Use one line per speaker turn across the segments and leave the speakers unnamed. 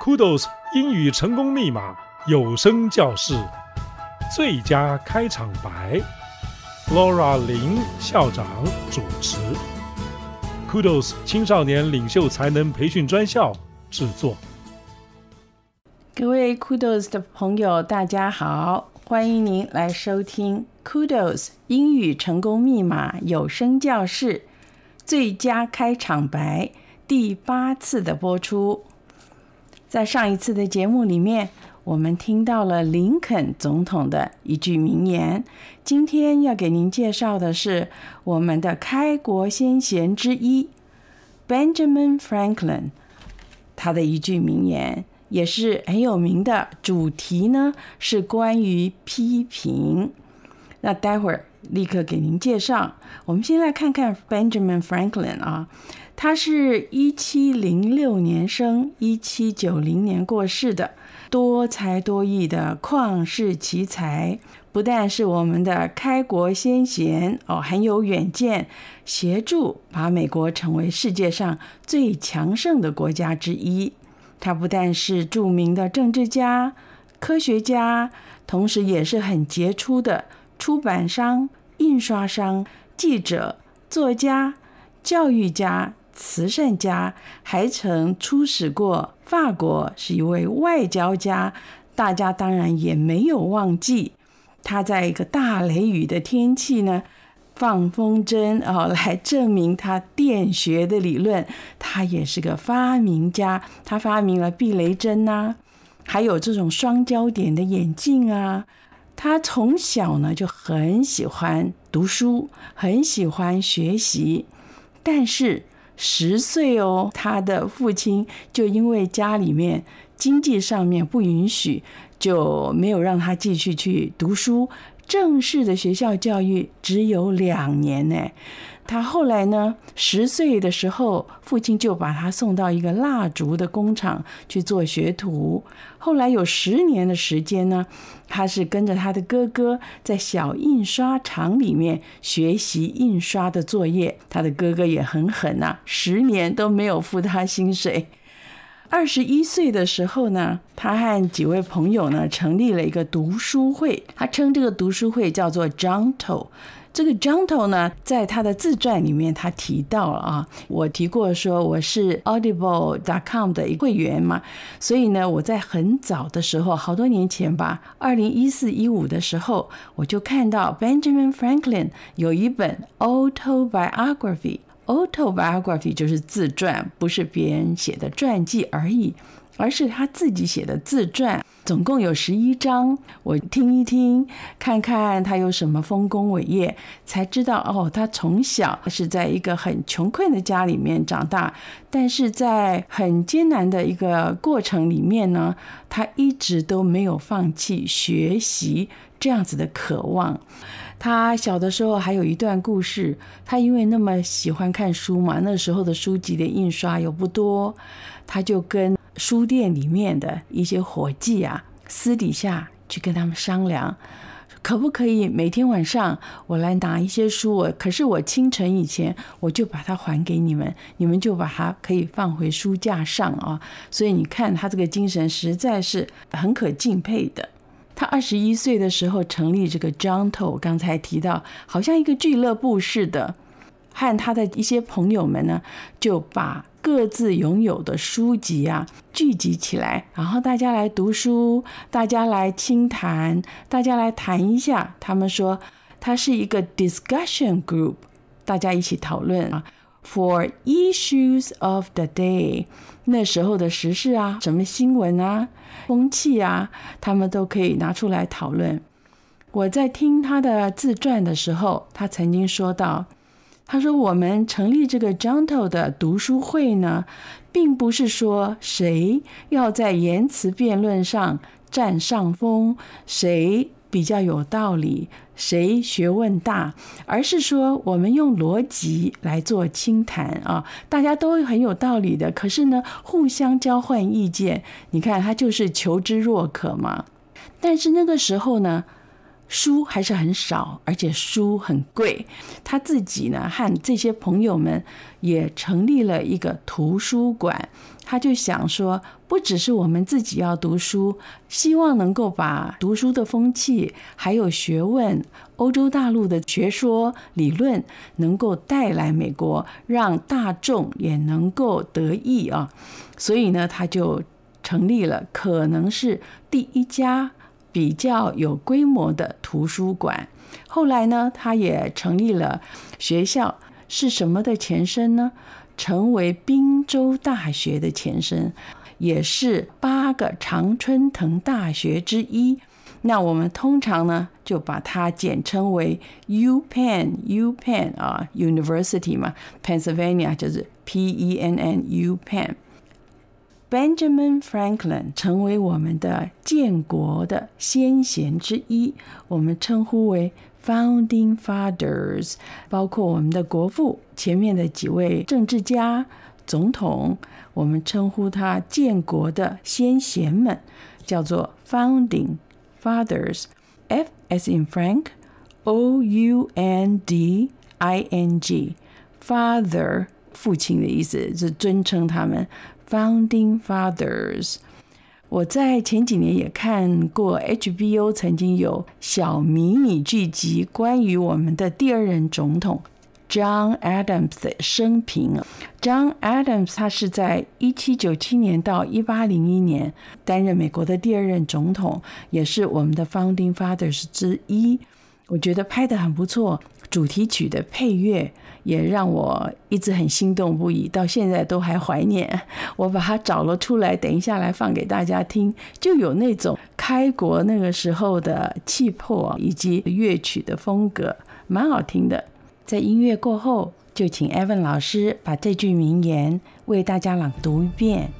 Kudos 英语成功密码有声教室最佳开场白，Laura 林校长主持，Kudos 青少年领袖才能培训专校制作。
各位 Kudos 的朋友，大家好，欢迎您来收听 Kudos 英语成功密码有声教室最佳开场白第八次的播出。在上一次的节目里面，我们听到了林肯总统的一句名言。今天要给您介绍的是我们的开国先贤之一 Benjamin Franklin，他的一句名言也是很有名的。主题呢是关于批评。那待会儿立刻给您介绍。我们先来看看 Benjamin Franklin 啊。他是一七零六年生，一七九零年过世的，多才多艺的旷世奇才，不但是我们的开国先贤哦，很有远见，协助把美国成为世界上最强盛的国家之一。他不但是著名的政治家、科学家，同时也是很杰出的出版商、印刷商、记者、作家、教育家。慈善家，还曾出使过法国，是一位外交家。大家当然也没有忘记，他在一个大雷雨的天气呢，放风筝哦，来证明他电学的理论。他也是个发明家，他发明了避雷针呐、还有这种双焦点的眼镜啊。他从小呢就很喜欢读书，很喜欢学习，但是。十岁哦，他的父亲就因为家里面经济上面不允许，就没有让他继续去读书。正式的学校教育只有两年呢。他后来呢，十岁的时候，父亲就把他送到一个蜡烛的工厂去做学徒。后来有十年的时间呢，他是跟着他的哥哥在小印刷厂里面学习印刷的作业。他的哥哥也很狠呐，十年都没有付他薪水。二十一岁的时候呢，他和几位朋友呢成立了一个读书会，他称这个读书会叫做 Junto。这个 Junto 呢，在他的自传里面，他提到了啊，我提过说我是 Audible.com 的一个会员嘛，所以呢，我在很早的时候，好多年前吧，二零一四一五的时候，我就看到 Benjamin Franklin 有一本 Autobiography Autobiography 就是自传，不是别人写的传记而已。而是他自己写的自传，总共有十一章。我听一听，看看他有什么丰功伟业，才知道哦，他从小是在一个很穷困的家里面长大，但是在很艰难的一个过程里面呢，他一直都没有放弃学习这样子的渴望。他小的时候还有一段故事，他因为那么喜欢看书嘛，那时候的书籍的印刷又不多，他就跟书店里面的一些伙计啊，私底下去跟他们商量，可不可以每天晚上我来拿一些书，我可是我清晨以前我就把它还给你们，你们就把它可以放回书架上啊。所以你看他这个精神实在是很可敬佩的。他二十一岁的时候成立这个 Junto，刚才提到好像一个俱乐部似的，和他的一些朋友们呢就把。各自拥有的书籍啊，聚集起来，然后大家来读书，大家来倾谈，大家来谈一下。他们说，它是一个 discussion group，大家一起讨论啊，for issues of the day，那时候的时事啊，什么新闻啊、风气啊，他们都可以拿出来讨论。我在听他的自传的时候，他曾经说到。他说：“我们成立这个 Junto 的读书会呢，并不是说谁要在言辞辩论上占上风，谁比较有道理，谁学问大，而是说我们用逻辑来做清谈啊，大家都很有道理的。可是呢，互相交换意见，你看他就是求知若渴嘛。但是那个时候呢。”书还是很少，而且书很贵。他自己呢，和这些朋友们也成立了一个图书馆。他就想说，不只是我们自己要读书，希望能够把读书的风气，还有学问、欧洲大陆的学说理论，能够带来美国，让大众也能够得益啊。所以呢，他就成立了，可能是第一家。比较有规模的图书馆，后来呢，他也成立了学校，是什么的前身呢？成为宾州大学的前身，也是八个常春藤大学之一。那我们通常呢，就把它简称为 UPenn，UPenn 啊，University 嘛，Pennsylvania 就是 P-E-N-N，UPenn。Benjamin Franklin 成为我们的建国的先贤之一，我们称呼为 Founding Fathers，包括我们的国父前面的几位政治家、总统，我们称呼他建国的先贤们，叫做 Founding Fathers。F as in Frank，O U N D I N G，Father 父亲的意思，是尊称他们。Founding Fathers，我在前几年也看过 HBO 曾经有小迷你剧集，关于我们的第二任总统 John Adams 的生平。John Adams 他是在一七九七年到一八零一年担任美国的第二任总统，也是我们的 Founding Fathers 之一。我觉得拍得很不错，主题曲的配乐。也让我一直很心动不已，到现在都还怀念。我把它找了出来，等一下来放给大家听，就有那种开国那个时候的气魄以及乐曲的风格，蛮好听的。在音乐过后，就请 Evan 老师把这句名言为大家朗读一遍。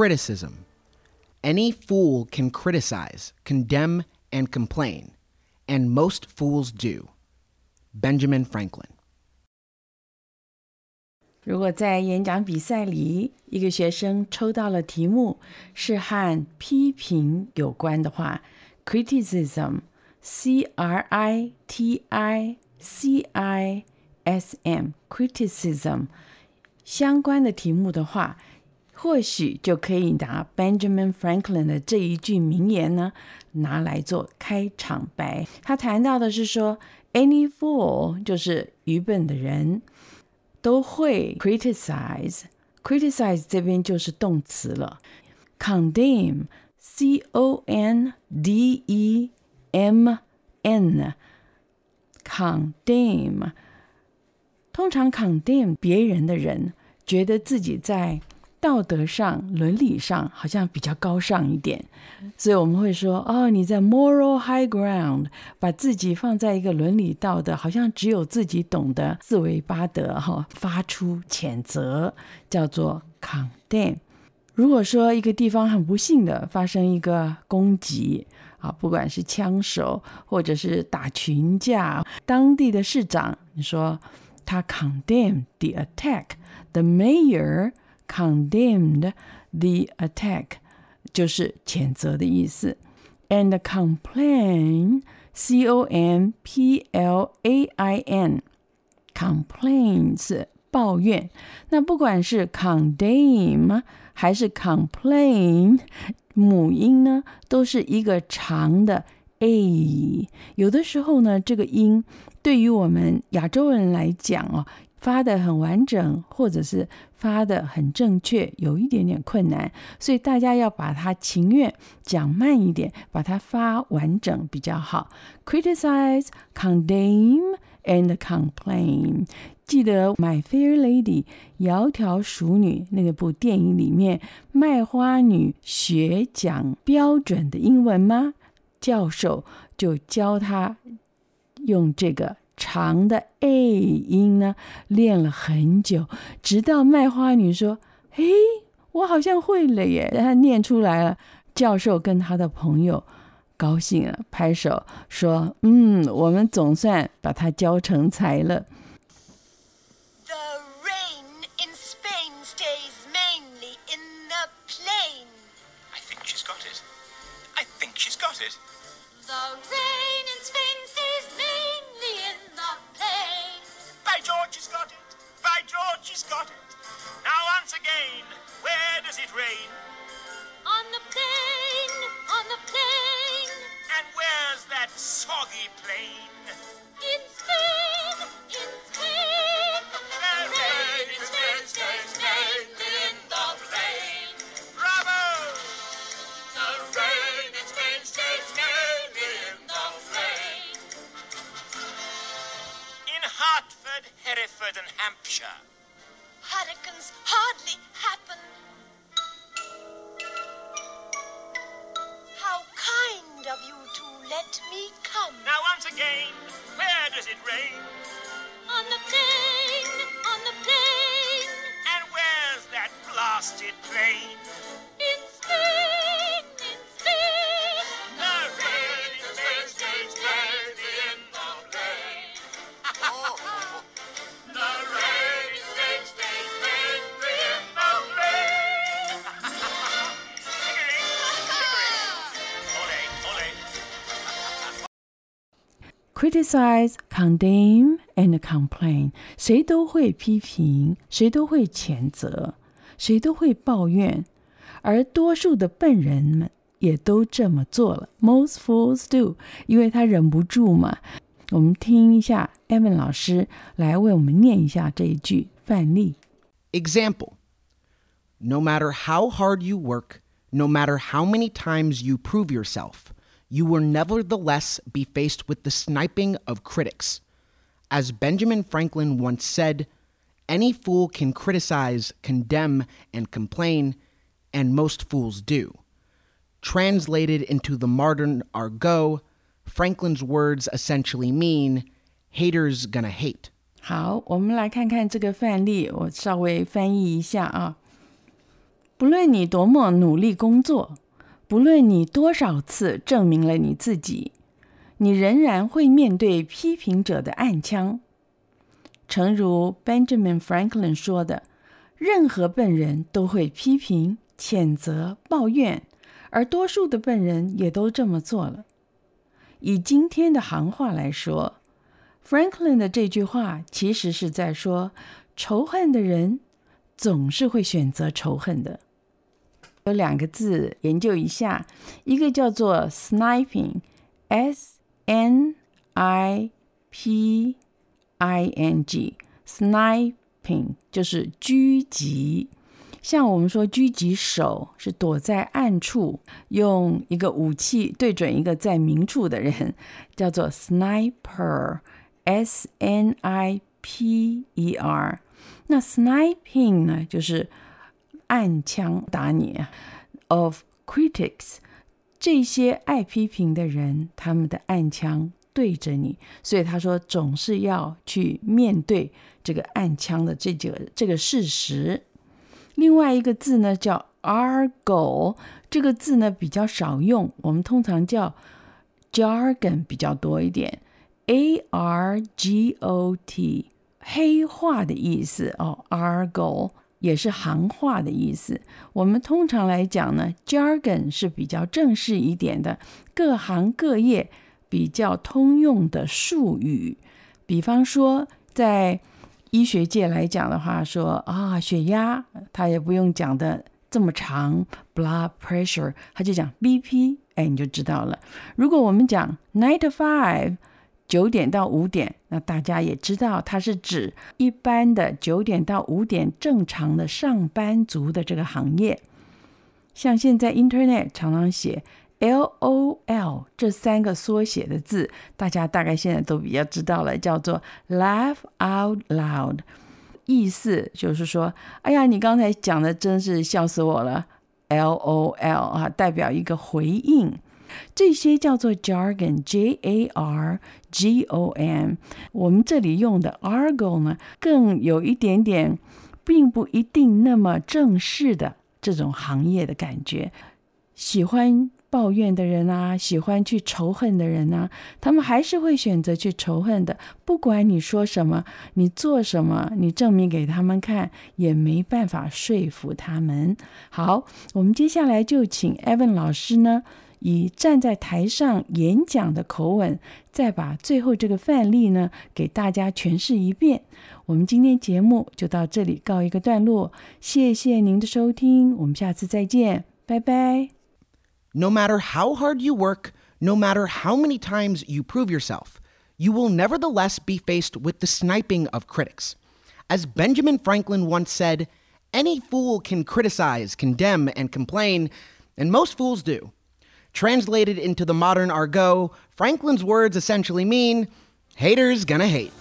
Criticism. Any fool can criticize, condemn, and complain, and most fools do. Benjamin Franklin.
如果在演讲比赛里，一个学生抽到了题目是和批评有关的话，criticism，c r i t i c i s m，criticism 相关的题目的话。 或许就可以拿 Benjamin Franklin 的这一句名言呢，拿来做开场白。他谈到的是说，Any fool 就是愚笨的人，都会 criticize。criticize 这边就是动词了。condemn，c o n d e m n，condemn。通常 condemn 别人的人，觉得自己在道德上、伦理上好像比较高尚一点，所以我们会说：“哦，你在 moral high ground，把自己放在一个伦理道德，好像只有自己懂得四维八德，哈，发出谴责，叫做 condemn。如果说一个地方很不幸的发生一个攻击啊，不管是枪手或者是打群架，当地的市长，你说。他 condemn the attack. The mayor condemned the attack，就是谴责的意思。And complain, c o m p l a i n, complain 是抱怨。那不管是 condemn 还是 complain，母音呢都是一个长的 a。有的时候呢，这个音。对于我们亚洲人来讲哦，发的很完整，或者是发的很正确，有一点点困难，所以大家要把它情愿讲慢一点，把它发完整比较好。Criticize, condemn, and complain。记得《My Fair Lady》窈窕淑女那个部电影里面，卖花女学讲标准的英文吗？教授就教她。用这个长的 a 音呢，练了很久，直到卖花女说：“嘿，我好像会了耶！”然后念出来了。教授跟他的朋友高兴啊，拍手说：“嗯，我们总算把他教成才了。”
Where does it rain?
On the plain, on the plain.
And where's that blasted plain?
Criticize, condemn, and complain。谁都会批评，谁都会谴责，谁都会抱怨，而多数的笨人们也都这么做了。Most fools do，因为他忍不住嘛。我们听一下 Evan 老师来为我们念一下这一句范例。
Example No matter how hard you work, no matter how many times you prove yourself, you will nevertheless be faced with the sniping of critics. As Benjamin Franklin once said, any fool can criticize, condemn, and complain, and most fools do. Translated into the modern argot, Franklin's words essentially mean haters gonna hate.
好，我们来看看这个范例，我稍微翻译一下啊。不论你多么努力工作， 不论你多少次证明了你自己，你仍然会面对批评者的暗枪。诚如 Benjamin Franklin 说的，任何笨人都会批评、谴责、抱怨，而多数的笨人也都这么做了。以今天的行话来说，Franklin 的这句话其实是在说，仇恨的人总是会选择仇恨的。有两个字研究一下，一个叫做 sniping，s n i p i n g，sniping 就是狙击。像我们说狙击手是躲在暗处，用一个武器对准一个在明处的人，叫做 sniper，s n i p e r。那 sniping 呢，就是暗枪打你啊。Of critics，这些爱批评的人，他们的暗枪对着你，所以他说总是要去面对这个暗枪的这个这个事实。另外一个字呢叫 argo，这个字呢比较少用，我们通常叫 jargon 比较多一点。A R G O T，黑话的意思哦，argot 也是行话的意思。我们通常来讲呢，jargon 是比较正式一点的，各行各业比较通用的术语。比方说在医学界来讲的话，说啊，血压，他也不用讲的这么长，blood pressure，他就讲 BP，哎，你就知道了。如果我们讲 nine to five，九点到五点，那大家也知道，它是指一般的九点到五点正常的上班族的这个行业。像现在 Internet 常常写。LOL 这三个缩写的字，大家大概现在都比较知道了，叫做 Laugh Out Loud，意思就是说，哎呀，你刚才讲的真是笑死我了。LOL 啊，代表一个回应，这些叫做 jargon，J A R G O N。我们这里用的 argot 呢，更有一点点，并不一定那么正式的这种行业的感觉，喜欢。抱怨的人啊，喜欢去仇恨的人啊，他们还是会选择去仇恨的。不管你说什么，你做什么，你证明给他们看，也没办法说服他们。好，我们接下来就请 Evan 老师呢，以站在台上演讲的口吻，再把最后这个范例呢，给大家诠释一遍。我们今天节目就到这里告一个段落，谢谢您的收听，我们下次再见，拜拜。
No matter how hard you work, no matter how many times you prove yourself, you will nevertheless be faced with the sniping of critics. As Benjamin Franklin once said, any fool can criticize, condemn, and complain, and most fools do. Translated into the modern argot, Franklin's words essentially mean haters gonna hate.